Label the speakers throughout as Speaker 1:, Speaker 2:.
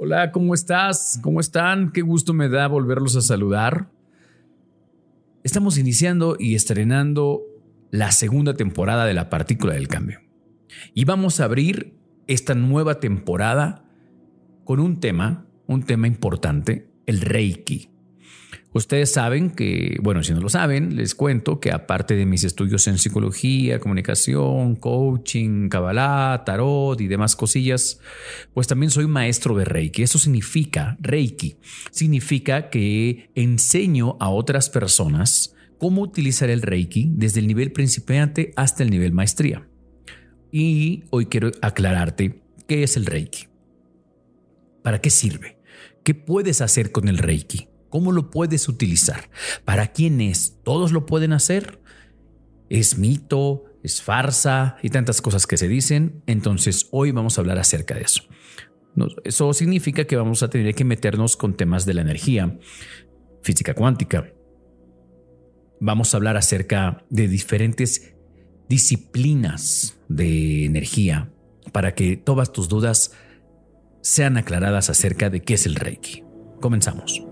Speaker 1: Hola, ¿cómo estás? ¿Cómo están? Qué gusto me da volverlos a saludar. Estamos iniciando y estrenando la segunda temporada de la partícula del cambio. Y vamos a abrir esta nueva temporada con un tema, un tema importante, el Reiki. Ustedes saben que, bueno, si no lo saben, les cuento que aparte de mis estudios en psicología, comunicación, coaching, Kabbalah, tarot y demás cosillas, pues también soy maestro de Reiki. Eso significa, Reiki, significa que enseño a otras personas cómo utilizar el Reiki desde el nivel principiante hasta el nivel maestría. Y hoy quiero aclararte qué es el Reiki. ¿Para qué sirve? ¿Qué puedes hacer con el Reiki? ¿Cómo lo puedes utilizar? ¿Para quién es? ¿Todos lo pueden hacer? ¿Es mito? ¿Es farsa? Y tantas cosas que se dicen. Entonces hoy vamos a hablar acerca de eso. Eso significa que vamos a tener que meternos con temas de la energía, física cuántica. Vamos a hablar acerca de diferentes disciplinas de energía para que todas tus dudas sean aclaradas acerca de qué es el Reiki. Comenzamos.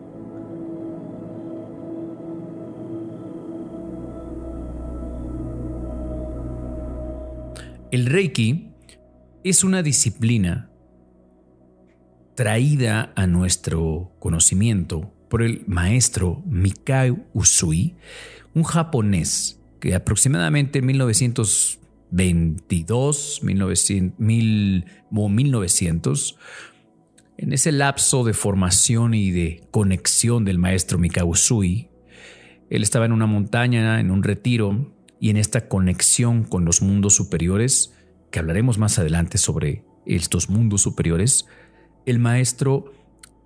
Speaker 1: El Reiki es una disciplina traída a nuestro conocimiento por el maestro Mikao Usui, un japonés que aproximadamente en 1922, 1900, o 1900, en ese lapso de formación y de conexión del maestro Mikao Usui, él estaba en una montaña, en un retiro, y en esta conexión con los mundos superiores, que hablaremos más adelante sobre estos mundos superiores, el maestro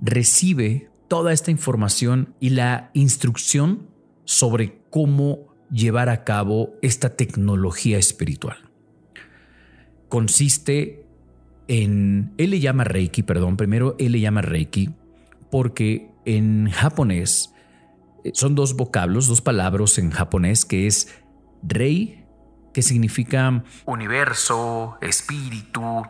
Speaker 1: recibe toda esta información y la instrucción sobre cómo llevar a cabo esta tecnología espiritual. Consiste en, él le llama Reiki, perdón, primero él le llama Reiki porque en japonés eh, son dos vocablos, dos palabras en japonés que es Rei, que significa universo, espíritu,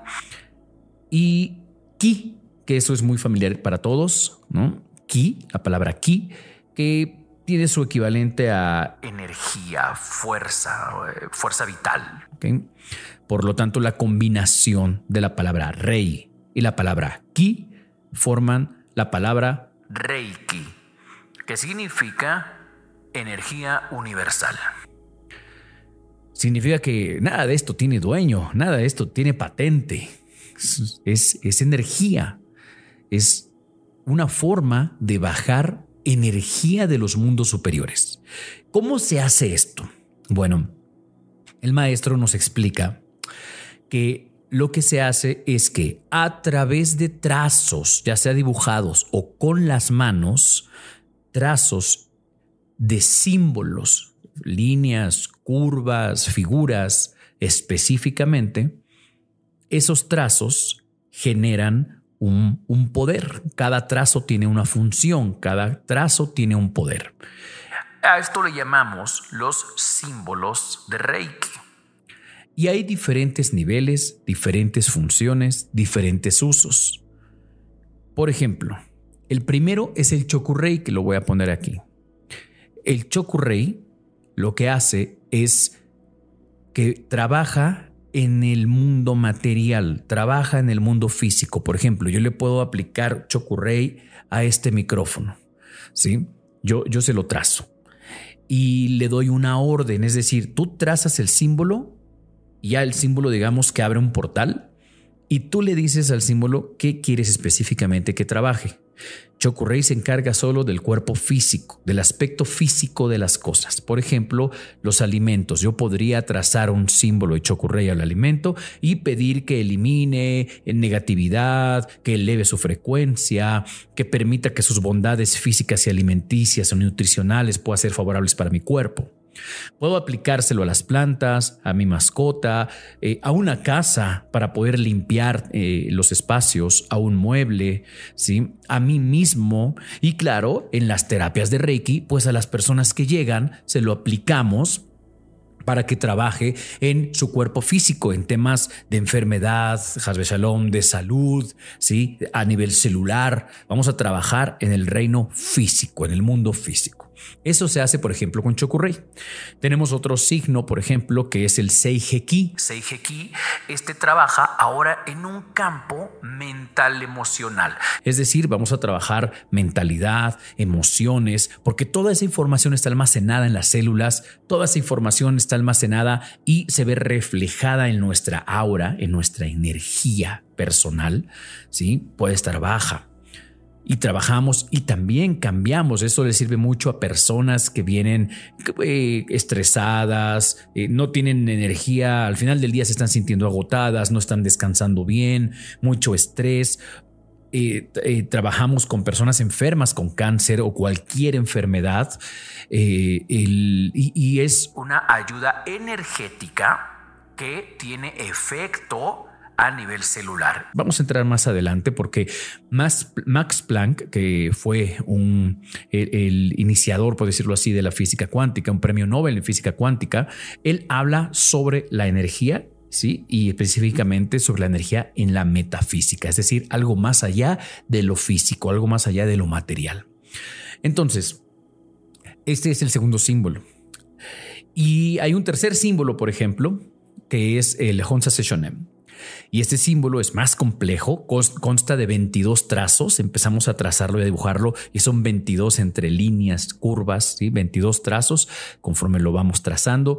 Speaker 1: y Ki, que eso es muy familiar para todos, ¿no? Ki, la palabra Ki, que tiene su equivalente a energía, fuerza, eh, fuerza vital. Por lo tanto, la combinación de la palabra rey y la palabra ki forman la palabra reiki, que significa energía universal significa que nada de esto tiene dueño, nada de esto tiene patente. Es, es, energía, es una forma de bajar energía de los mundos superiores. ¿Cómo se hace esto? Bueno, el maestro nos explica que lo que se hace es que a través de trazos, ya sea dibujados o con las manos, trazos de símbolos líneas, curvas, figuras específicamente, esos trazos generan un, poder. Cada trazo tiene una función, cada trazo tiene un poder. A esto le llamamos los símbolos de Reiki. Y hay diferentes niveles, diferentes funciones, diferentes usos. Por ejemplo, el primero es el Chokurei, que lo voy a poner aquí. El Chokurei lo que hace es que trabaja en el mundo material, trabaja en el mundo físico. Por ejemplo, yo le puedo aplicar Chokurei a este micrófono, ¿sí? Yo, yo se lo trazo y le doy una orden, es decir, tú trazas el símbolo, ya el símbolo digamos que abre un portal y tú le dices al símbolo qué quieres específicamente que trabaje. Chokurei se encarga solo del cuerpo físico, del aspecto físico de las cosas. Por ejemplo, los alimentos. Yo podría trazar un símbolo de Chokurei al alimento y pedir que elimine negatividad, que eleve su frecuencia, que permita que sus bondades físicas y alimenticias o nutricionales puedan ser favorables para mi cuerpo. Puedo aplicárselo a las plantas, a mi mascota, eh, a una casa para poder limpiar eh, los espacios, a un mueble, ¿sí? a mí mismo. Y claro, en las terapias de Reiki, pues a las personas que llegan se lo aplicamos para que trabaje en su cuerpo físico, en temas de enfermedad, Shalom, de salud, ¿sí? a nivel celular. Vamos a trabajar en el reino físico, en el mundo físico. Eso se hace, por ejemplo, con Chokurei. Tenemos otro signo, por ejemplo, que es el Seijeki. Seijeki, este trabaja ahora en un campo mental emocional. Es decir, vamos a trabajar mentalidad, emociones, porque toda esa información está almacenada en las células, toda esa información está almacenada y se ve reflejada en nuestra aura, en nuestra energía personal, ¿sí? Puede estar baja, y trabajamos y también cambiamos. Eso le sirve mucho a personas que vienen eh, estresadas, eh, no tienen energía, al final del día se están sintiendo agotadas, no están descansando bien, mucho estrés. Eh, trabajamos con personas enfermas con cáncer o cualquier enfermedad y es una ayuda energética que tiene efecto a nivel celular. Vamos a entrar más adelante porque Max Planck, que fue un, el, iniciador, por decirlo así, de la física cuántica, un premio Nobel en física cuántica, él habla sobre la energía ¿sí? Y específicamente sobre la energía en la metafísica, es decir, algo más allá de lo físico, algo más allá de lo material. Entonces, este es el segundo símbolo. Y hay un tercer símbolo, por ejemplo, que es el Honsa Seshonem. Y este símbolo es más complejo, consta de 22 trazos, empezamos a trazarlo y a dibujarlo y son 22 entre líneas, curvas, ¿sí? 22 trazos conforme lo vamos trazando.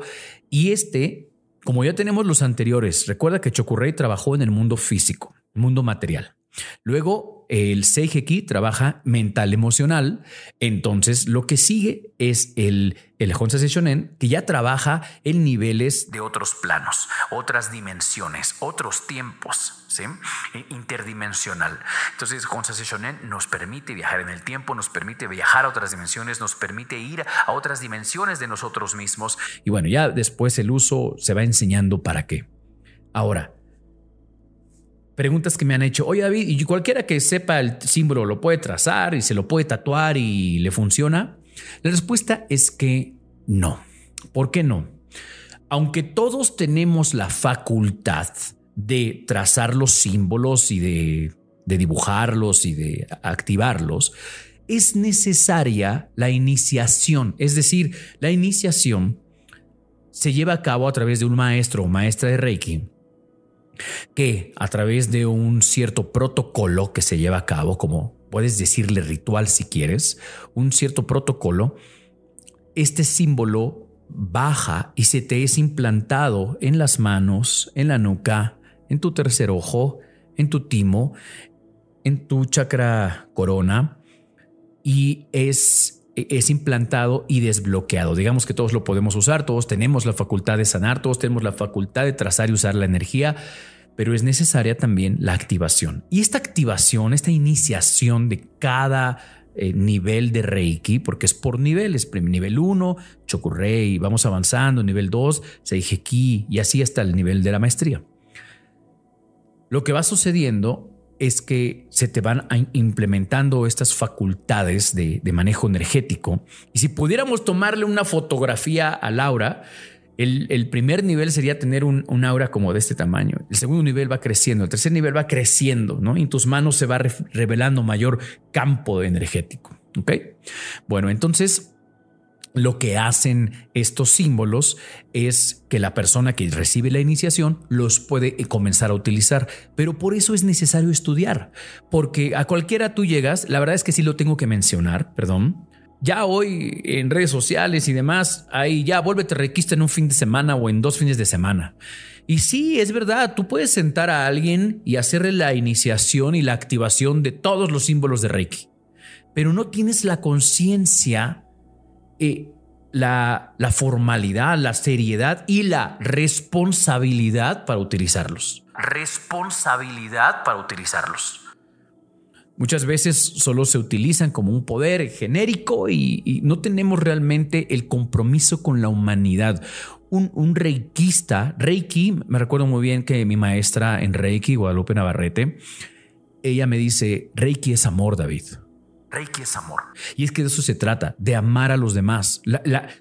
Speaker 1: Y este, como ya tenemos los anteriores, recuerda que Chokurei trabajó en el mundo físico, mundo material. Luego, el Seijeki trabaja mental emocional. Entonces, lo que sigue es el, el Honsa Shonen, que ya trabaja en niveles de otros planos, otras dimensiones, otros tiempos. E interdimensional. Entonces, Honsa Shonen nos permite viajar en el tiempo, nos permite viajar a otras dimensiones, nos permite ir a otras dimensiones de nosotros mismos. Y bueno, ya después el uso se va enseñando para qué. Ahora, preguntas que me han hecho, oye David, ¿y cualquiera que sepa el símbolo lo puede trazar y se lo puede tatuar y le funciona? La respuesta es que no. ¿Por qué no? Aunque todos tenemos la facultad de trazar los símbolos y de, de dibujarlos y de activarlos, es necesaria la iniciación. Es decir, la iniciación se lleva a cabo a través de un maestro o maestra de Reiki que a través de un cierto protocolo que se lleva a cabo, como puedes decirle ritual si quieres, un cierto protocolo, este símbolo baja y se te es implantado en las manos, en la nuca, en tu tercer ojo, en tu timo, en tu chakra corona y es es implantado y desbloqueado. Digamos que todos lo podemos usar, todos tenemos la facultad de sanar, todos tenemos la facultad de trazar y usar la energía, pero es necesaria también la activación. Y esta activación, esta iniciación de cada eh, nivel de Reiki, porque es por niveles, nivel 1, Chokurei, vamos avanzando, nivel 2, Seijeki y así hasta el nivel de la maestría. Lo que va sucediendo es que se te van implementando estas facultades de, manejo energético. Y si pudiéramos tomarle una fotografía a Laura, el, primer nivel sería tener un, aura como de este tamaño. El segundo nivel va creciendo, el tercer nivel va creciendo, ¿no? Y en tus manos se va revelando mayor campo energético. ¿Ok? Bueno, entonces lo que hacen estos símbolos es que la persona que recibe la iniciación los puede comenzar a utilizar, pero por eso es necesario estudiar, porque a cualquiera tú llegas, la verdad es que sí lo tengo que mencionar, perdón. Ya hoy en redes sociales y demás, ahí ya vuélvete requista en un fin de semana o en dos fines de semana. Y sí, es verdad, tú puedes sentar a alguien y hacerle la iniciación y la activación de todos los símbolos de Reiki, pero no tienes la conciencia eh, la, la formalidad, la seriedad y la responsabilidad para utilizarlos. Responsabilidad para utilizarlos. Muchas veces solo se utilizan como un poder genérico y, no tenemos realmente el compromiso con la humanidad. Un, un, reikista, Reiki, me recuerdo muy bien que mi maestra en Reiki, Guadalupe Navarrete, ella me dice, Reiki es amor, David. Reiki es amor. Y es que de eso se trata, de amar a los demás.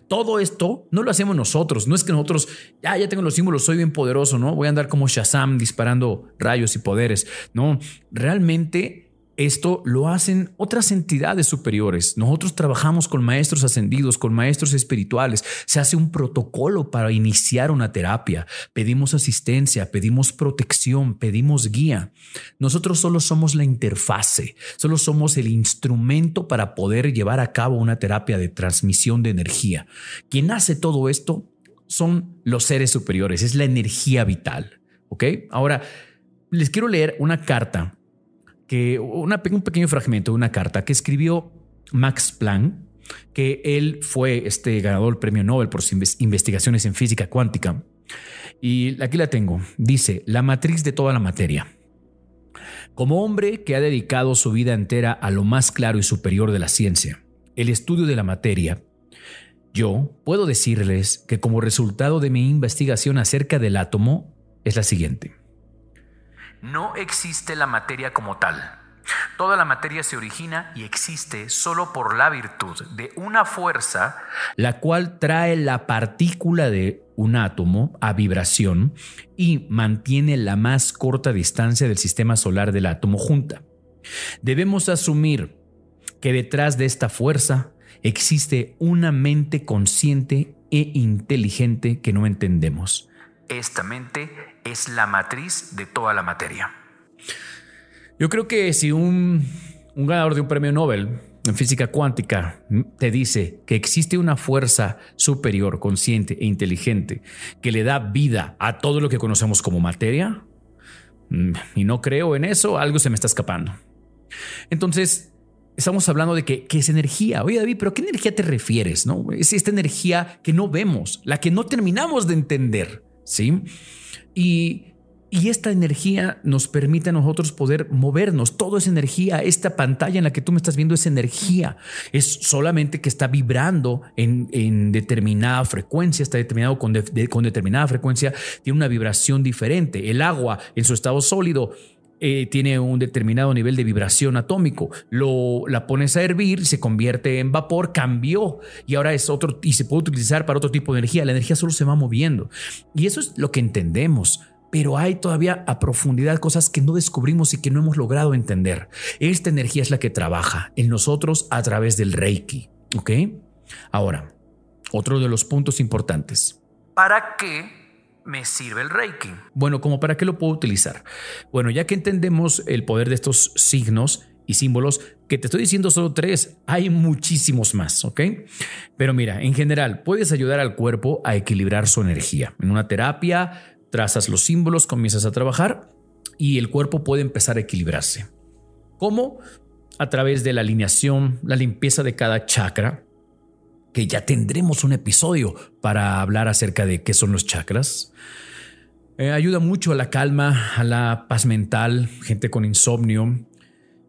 Speaker 1: todo esto no lo hacemos nosotros. No es que nosotros, ya, ya tengo los símbolos, soy bien poderoso, ¿no? Voy a andar como Shazam disparando rayos y poderes. No, realmente esto lo hacen otras entidades superiores. Nosotros trabajamos con maestros ascendidos, con maestros espirituales. Se hace un protocolo para iniciar una terapia. Pedimos asistencia, pedimos protección, pedimos guía. Nosotros solo somos la interfase, solo somos el instrumento para poder llevar a cabo una terapia de transmisión de energía. Quien hace todo esto son los seres superiores, es la energía vital. ¿Ok? Ahora, les quiero leer una carta que un pequeño fragmento de una carta que escribió Max Planck, que él fue este ganador del premio Nobel por sus investigaciones en física cuántica. Y aquí la tengo. Dice, la matriz de toda la materia. Como hombre que ha dedicado su vida entera a lo más claro y superior de la ciencia, el estudio de la materia, yo puedo decirles que como resultado de mi investigación acerca del átomo es la siguiente. No existe la materia como tal. Toda la materia se origina y existe solo por la virtud de una fuerza, la cual trae la partícula de un átomo a vibración y mantiene la más corta distancia del sistema solar del átomo junta. Debemos asumir que detrás de esta fuerza existe una mente consciente e inteligente que no entendemos. Esta mente es la matriz de toda la materia. Yo creo que si un, ganador de un premio Nobel en física cuántica te dice que existe una fuerza superior, consciente e inteligente que le da vida a todo lo que conocemos como materia, mm, y no creo en eso, algo se me está escapando. Entonces, estamos hablando de que, es energía. Oye, David, ¿pero qué energía te refieres? No? Es esta energía que no vemos, la que no terminamos de entender. ¿Sí? Y, esta energía nos permite a nosotros poder movernos. Todo es energía. Esta pantalla en la que tú me estás viendo es energía. Es solamente que está vibrando en, determinada frecuencia, está determinado con, con determinada frecuencia, tiene una vibración diferente. El agua en su estado sólido eh, tiene un determinado nivel de vibración atómico. Lo, la pones a hervir, se convierte en vapor, cambió y ahora es otro y se puede utilizar para otro tipo de energía. La energía solo se va moviendo y eso es lo que entendemos. Pero hay todavía a profundidad cosas que no descubrimos y que no hemos logrado entender. Esta energía es la que trabaja en nosotros a través del Reiki. ¿Ok? Ahora, otro de los puntos importantes. ¿Para qué me sirve el Reiki? Bueno, ¿como para qué lo puedo utilizar? Bueno, ya que entendemos el poder de estos signos y símbolos, que te estoy diciendo solo tres, hay muchísimos más, ¿ok? Pero mira, en general, puedes ayudar al cuerpo a equilibrar su energía. En una terapia, trazas los símbolos, comienzas a trabajar y el cuerpo puede empezar a equilibrarse. ¿Cómo? A través de la alineación, la limpieza de cada chakra, que ya tendremos un episodio para hablar acerca de qué son los chakras. Eh, ayuda mucho a la calma, a la paz mental, gente con insomnio.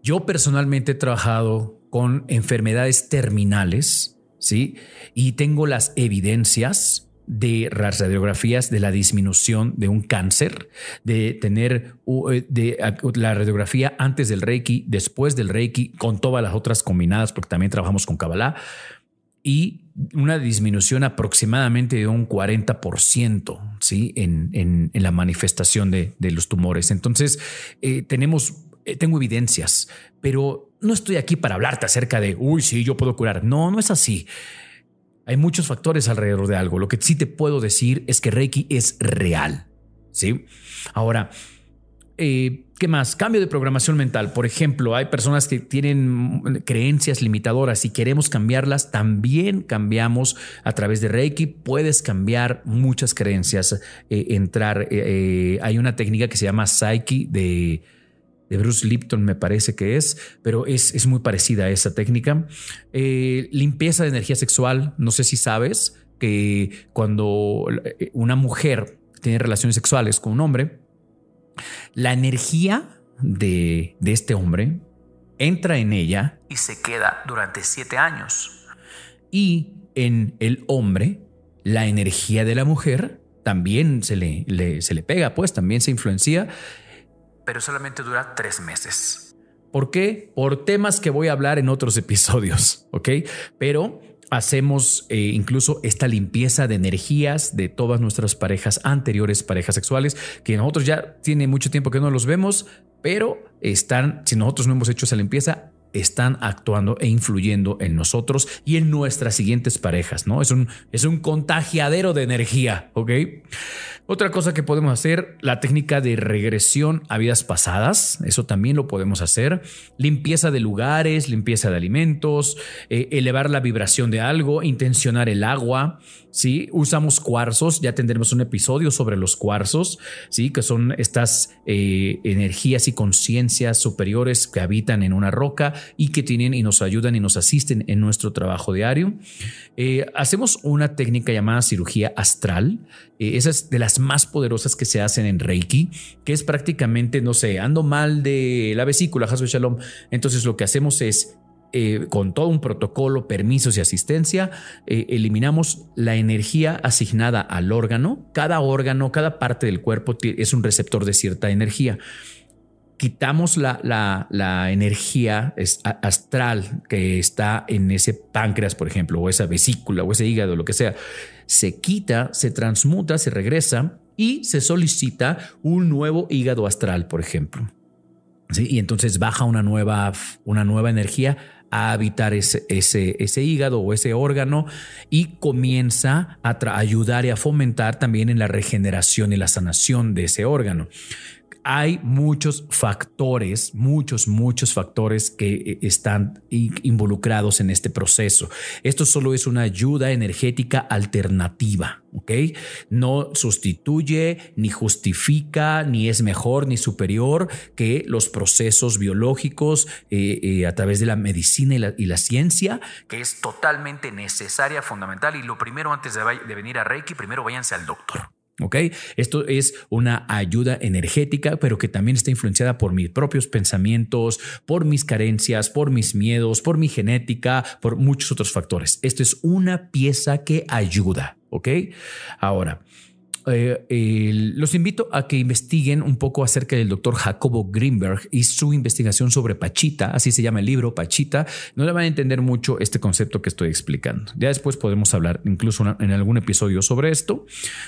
Speaker 1: Yo personalmente he trabajado con enfermedades terminales, ¿sí? Y tengo las evidencias de las radiografías de la disminución de un cáncer, de tener eh, de, la radiografía antes del Reiki, después del Reiki, con todas las otras combinadas, porque también trabajamos con Kabbalah y una disminución aproximadamente de un 40% ¿sí? en, en, la manifestación de, los tumores. Entonces, eh, tenemos, eh, tengo evidencias, pero no estoy aquí para hablarte acerca de, uy, sí, yo puedo curar. No, no es así. Hay muchos factores alrededor de algo. Lo que sí te puedo decir es que Reiki es real. ¿sí? Ahora, eh, ¿Qué más? Cambio de programación mental. Por ejemplo, hay personas que tienen creencias limitadoras y queremos cambiarlas. También cambiamos a través de Reiki. Puedes cambiar muchas creencias. Eh, entrar. Eh, hay una técnica que se llama Psyche de, Bruce Lipton, me parece que es, pero es, es muy parecida a esa técnica. limpieza de energía sexual. No sé si sabes que cuando una mujer tiene relaciones sexuales con un hombre, la energía de, este hombre entra en ella y se queda durante siete años. Y en el hombre, la energía de la mujer también se le, se le pega, pues también se influencia, pero solamente dura tres meses. ¿Por qué? Por temas que voy a hablar en otros episodios, ¿ok? Pero hacemos eh, incluso esta limpieza de energías de todas nuestras parejas anteriores, parejas sexuales, que nosotros ya tiene mucho tiempo que no los vemos, pero están, si nosotros no hemos hecho esa limpieza, están actuando e influyendo en nosotros y en nuestras siguientes parejas, ¿no? Es un, es un contagiadero de energía, ¿ok? Otra cosa que podemos hacer, la técnica de regresión a vidas pasadas, eso también lo podemos hacer. Limpieza de lugares, limpieza de alimentos, eh, elevar la vibración de algo, intencionar el agua, ¿sí? Usamos cuarzos, ya tendremos un episodio sobre los cuarzos, ¿sí? Que son estas eh, energías y conciencias superiores que habitan en una roca y que tienen y nos ayudan y nos asisten en nuestro trabajo diario. Eh, hacemos una técnica llamada cirugía astral. Eh, esa es de las más poderosas que se hacen en Reiki, que es prácticamente, no sé, ando mal de la vesícula, Hasbe Shalom. Entonces lo que hacemos es eh, con todo un protocolo, permisos y asistencia, eliminamos la energía asignada al órgano. Cada órgano, cada parte del cuerpo es un receptor de cierta energía quitamos la, la, energía astral que está en ese páncreas, por ejemplo, o esa vesícula, o ese hígado, lo que sea, se quita, se transmuta, se regresa y se solicita un nuevo hígado astral, por ejemplo. Y entonces baja una nueva, una nueva energía a habitar ese, ese, ese, hígado o ese órgano y comienza a ayudar y a fomentar también en la regeneración y la sanación de ese órgano hay muchos factores, muchos, muchos factores que eh, están involucrados en este proceso. Esto solo es una ayuda energética alternativa, ¿ok? No sustituye, ni justifica, ni es mejor, ni superior que los procesos biológicos eh, eh, a través de la medicina y la, ciencia, que es totalmente necesaria, fundamental. Y lo primero antes de, de venir a Reiki, primero váyanse al doctor. ¿Ok? Esto es una ayuda energética, pero que también está influenciada por mis propios pensamientos, por mis carencias, por mis miedos, por mi genética, por muchos otros factores. Esto es una pieza que ayuda. ¿Ok? Ahora, eh, los invito a que investiguen un poco acerca del doctor Jacobo Greenberg y su investigación sobre Pachita, así se llama el libro, Pachita. No le van a entender mucho este concepto que estoy explicando. Ya después podemos hablar incluso en algún episodio sobre esto.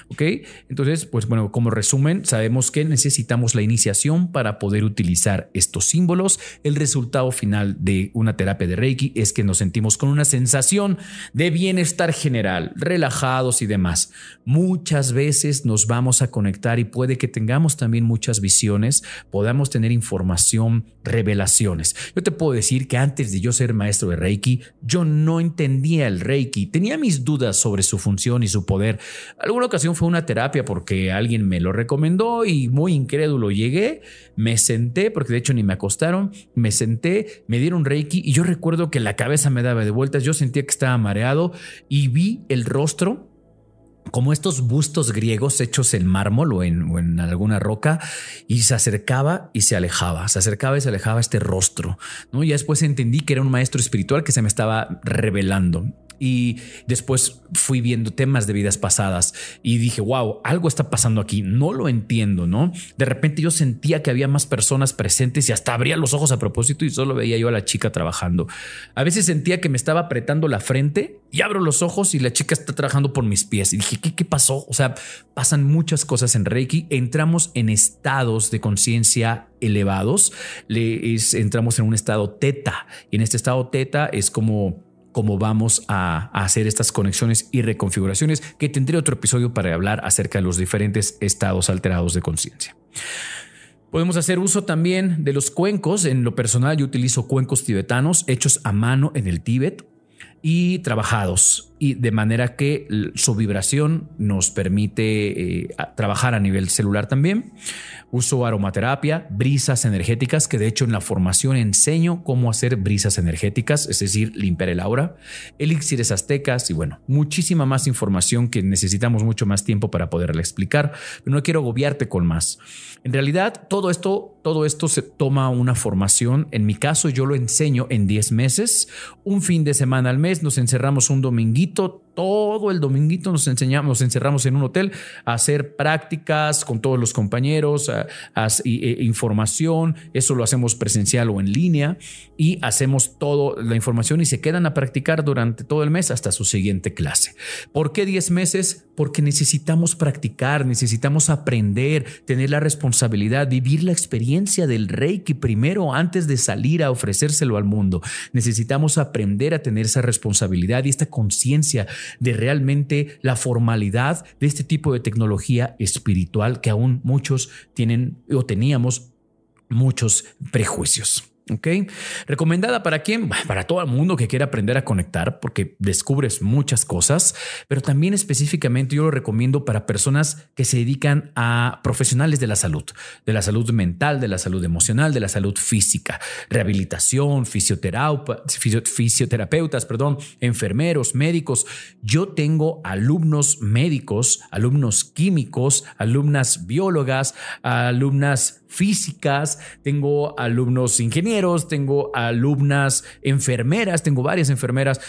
Speaker 1: Ok, entonces, pues bueno, como resumen, sabemos que necesitamos la iniciación para poder utilizar estos símbolos. El resultado final de una terapia de Reiki es que nos sentimos con una sensación de bienestar general, relajados y demás. Muchas veces nos vamos a conectar y puede que tengamos también muchas visiones, podamos tener información, revelaciones. Yo te puedo decir que antes de yo ser maestro de Reiki, yo no entendía el Reiki, tenía mis dudas sobre su función y su poder. Alguna ocasión fue una terapia porque alguien me lo recomendó y muy incrédulo llegué, me senté, porque de hecho ni me acostaron, me senté, me dieron Reiki y yo recuerdo que la cabeza me daba de vueltas, yo sentía que estaba mareado y vi el rostro como estos bustos griegos hechos en mármol o en, alguna roca y se acercaba y se alejaba, se acercaba y se alejaba este rostro, ¿no? Y después entendí que era un maestro espiritual que se me estaba revelando y después fui viendo temas de vidas pasadas y dije, wow, algo está pasando aquí, no lo entiendo, ¿no? De repente yo sentía que había más personas presentes y hasta abría los ojos a propósito y solo veía yo a la chica trabajando. A veces sentía que me estaba apretando la frente y abro los ojos y la chica está trabajando por mis pies y dije, ¿qué, qué pasó? O sea, pasan muchas cosas en Reiki, entramos en estados de conciencia elevados, Le, entramos en un estado teta y en este estado teta es como cómo vamos a, hacer estas conexiones y reconfiguraciones, que tendré otro episodio para hablar acerca de los diferentes estados alterados de conciencia. Podemos hacer uso también de los cuencos. En lo personal yo utilizo cuencos tibetanos hechos a mano en el Tíbet y trabajados y de manera que su vibración nos permite eh, trabajar a nivel celular también. Uso aromaterapia, brisas energéticas, que de hecho en la formación enseño cómo hacer brisas energéticas, es decir, limpiar el aura, elixires aztecas y bueno, muchísima más información que necesitamos mucho más tiempo para poderla explicar, pero no quiero agobiarte con más. En realidad, todo esto, todo esto se toma una formación. En mi caso, yo lo enseño en 10 meses, un fin de semana al mes, nos encerramos un dominguito mitot todo el dominguito nos enseñamos, nos encerramos en un hotel a hacer prácticas con todos los compañeros, a, e, información. Eso lo hacemos presencial o en línea y hacemos toda la información y se quedan a practicar durante todo el mes hasta su siguiente clase. ¿Por qué 10 meses? Porque necesitamos practicar, necesitamos aprender, tener la responsabilidad, vivir la experiencia del Reiki primero antes de salir a ofrecérselo al mundo. Necesitamos aprender a tener esa responsabilidad y esta conciencia de realmente la formalidad de este tipo de tecnología espiritual que aún muchos tienen o teníamos muchos prejuicios. ¿Ok? Recomendada para quién? Para todo el mundo que quiera aprender a conectar porque descubres muchas cosas, pero también específicamente yo lo recomiendo para personas que se dedican a profesionales de la salud, de la salud mental, de la salud emocional, de la salud física, rehabilitación, fisioterapeutas, perdón, enfermeros, médicos. Yo tengo alumnos médicos, alumnos químicos, alumnas biólogas, alumnas físicas, tengo alumnos ingenieros, tengo alumnas enfermeras, tengo varias enfermeras,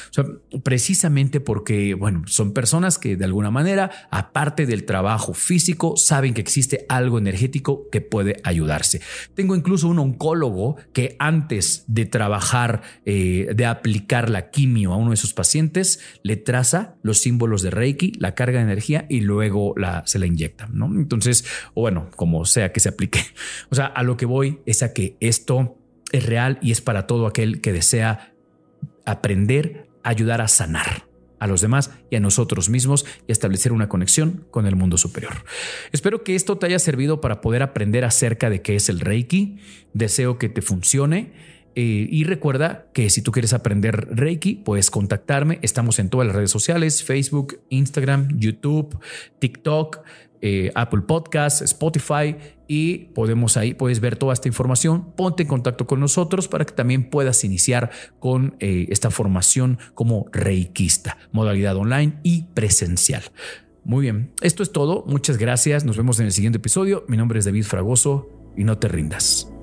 Speaker 1: precisamente porque, bueno, son personas que de alguna manera, aparte del trabajo físico, saben que existe algo energético que puede ayudarse. Tengo incluso un oncólogo que antes de trabajar, eh, de aplicar la quimio a uno de sus pacientes, le traza los símbolos de Reiki, la carga de energía y luego la, se la inyecta, ¿no? Entonces, bueno, como sea que se aplique. O sea, a lo que voy es a que esto es real y es para todo aquel que desea aprender, ayudar a sanar a los demás y a nosotros mismos y establecer una conexión con el mundo superior. Espero que esto te haya servido para poder aprender acerca de qué es el Reiki. Deseo que te funcione. Eh, y recuerda que si tú quieres aprender Reiki, puedes contactarme. Estamos en todas las redes sociales, Facebook, Instagram, YouTube, TikTok. Eh, Apple Podcasts, Spotify y podemos ahí, puedes ver toda esta información. Ponte en contacto con nosotros para que también puedas iniciar con eh, esta formación como reikista, modalidad online y presencial. Muy bien, esto es todo. Muchas gracias. Nos vemos en el siguiente episodio. Mi nombre es David Fragoso y no te rindas.